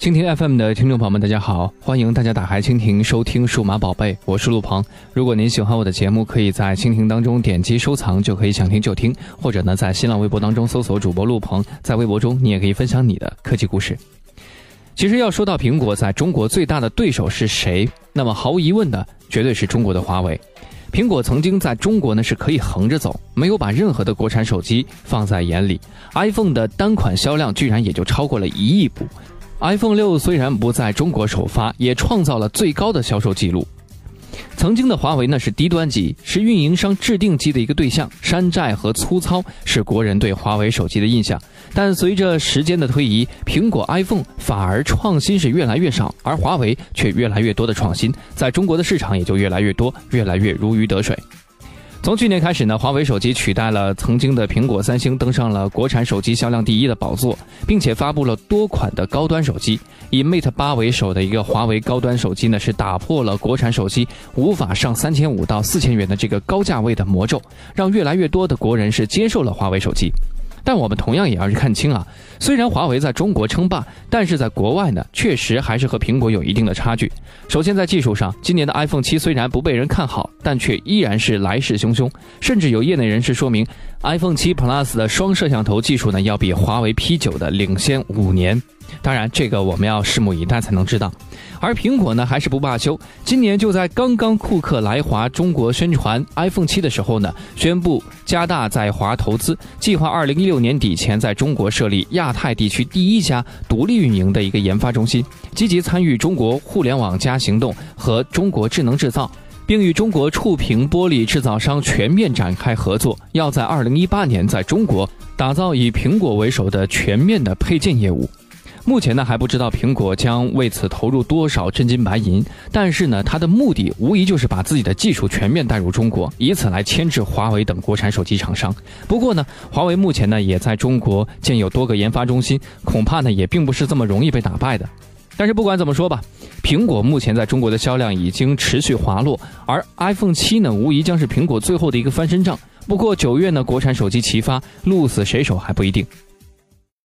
蜻蜓 FM 的听众朋友们，大家好！欢迎大家打开蜻蜓收听《数码宝贝》，我是陆鹏。如果您喜欢我的节目，可以在蜻蜓当中点击收藏，就可以想听就听；或者呢，在新浪微博当中搜索主播陆鹏，在微博中你也可以分享你的科技故事。其实要说到苹果在中国最大的对手是谁，那么毫无疑问的，绝对是中国的华为。苹果曾经在中国呢是可以横着走，没有把任何的国产手机放在眼里，iPhone 的单款销量居然也就超过了一亿部。iPhone 六虽然不在中国首发，也创造了最高的销售记录。曾经的华为呢是低端机，是运营商制定机的一个对象，山寨和粗糙是国人对华为手机的印象。但随着时间的推移，苹果 iPhone 反而创新是越来越少，而华为却越来越多的创新，在中国的市场也就越来越多，越来越如鱼得水。从去年开始呢，华为手机取代了曾经的苹果、三星，登上了国产手机销量第一的宝座，并且发布了多款的高端手机。以 Mate 八为首的一个华为高端手机呢，是打破了国产手机无法上三千五到四千元的这个高价位的魔咒，让越来越多的国人是接受了华为手机。但我们同样也要去看清啊，虽然华为在中国称霸，但是在国外呢，确实还是和苹果有一定的差距。首先在技术上，今年的 iPhone 七虽然不被人看好，但却依然是来势汹汹，甚至有业内人士说明，iPhone 七 Plus 的双摄像头技术呢，要比华为 P 九的领先五年。当然，这个我们要拭目以待才能知道。而苹果呢，还是不罢休。今年就在刚刚库克来华中国宣传 iPhone 七的时候呢，宣布加大在华投资，计划二零一六年底前在中国设立亚太地区第一家独立运营的一个研发中心，积极参与中国互联网加行动和中国智能制造，并与中国触屏玻璃制造商全面展开合作，要在二零一八年在中国打造以苹果为首的全面的配件业务。目前呢还不知道苹果将为此投入多少真金白银，但是呢，它的目的无疑就是把自己的技术全面带入中国，以此来牵制华为等国产手机厂商。不过呢，华为目前呢也在中国建有多个研发中心，恐怕呢也并不是这么容易被打败的。但是不管怎么说吧，苹果目前在中国的销量已经持续滑落，而 iPhone 七呢无疑将是苹果最后的一个翻身仗。不过九月呢，国产手机齐发，鹿死谁手还不一定。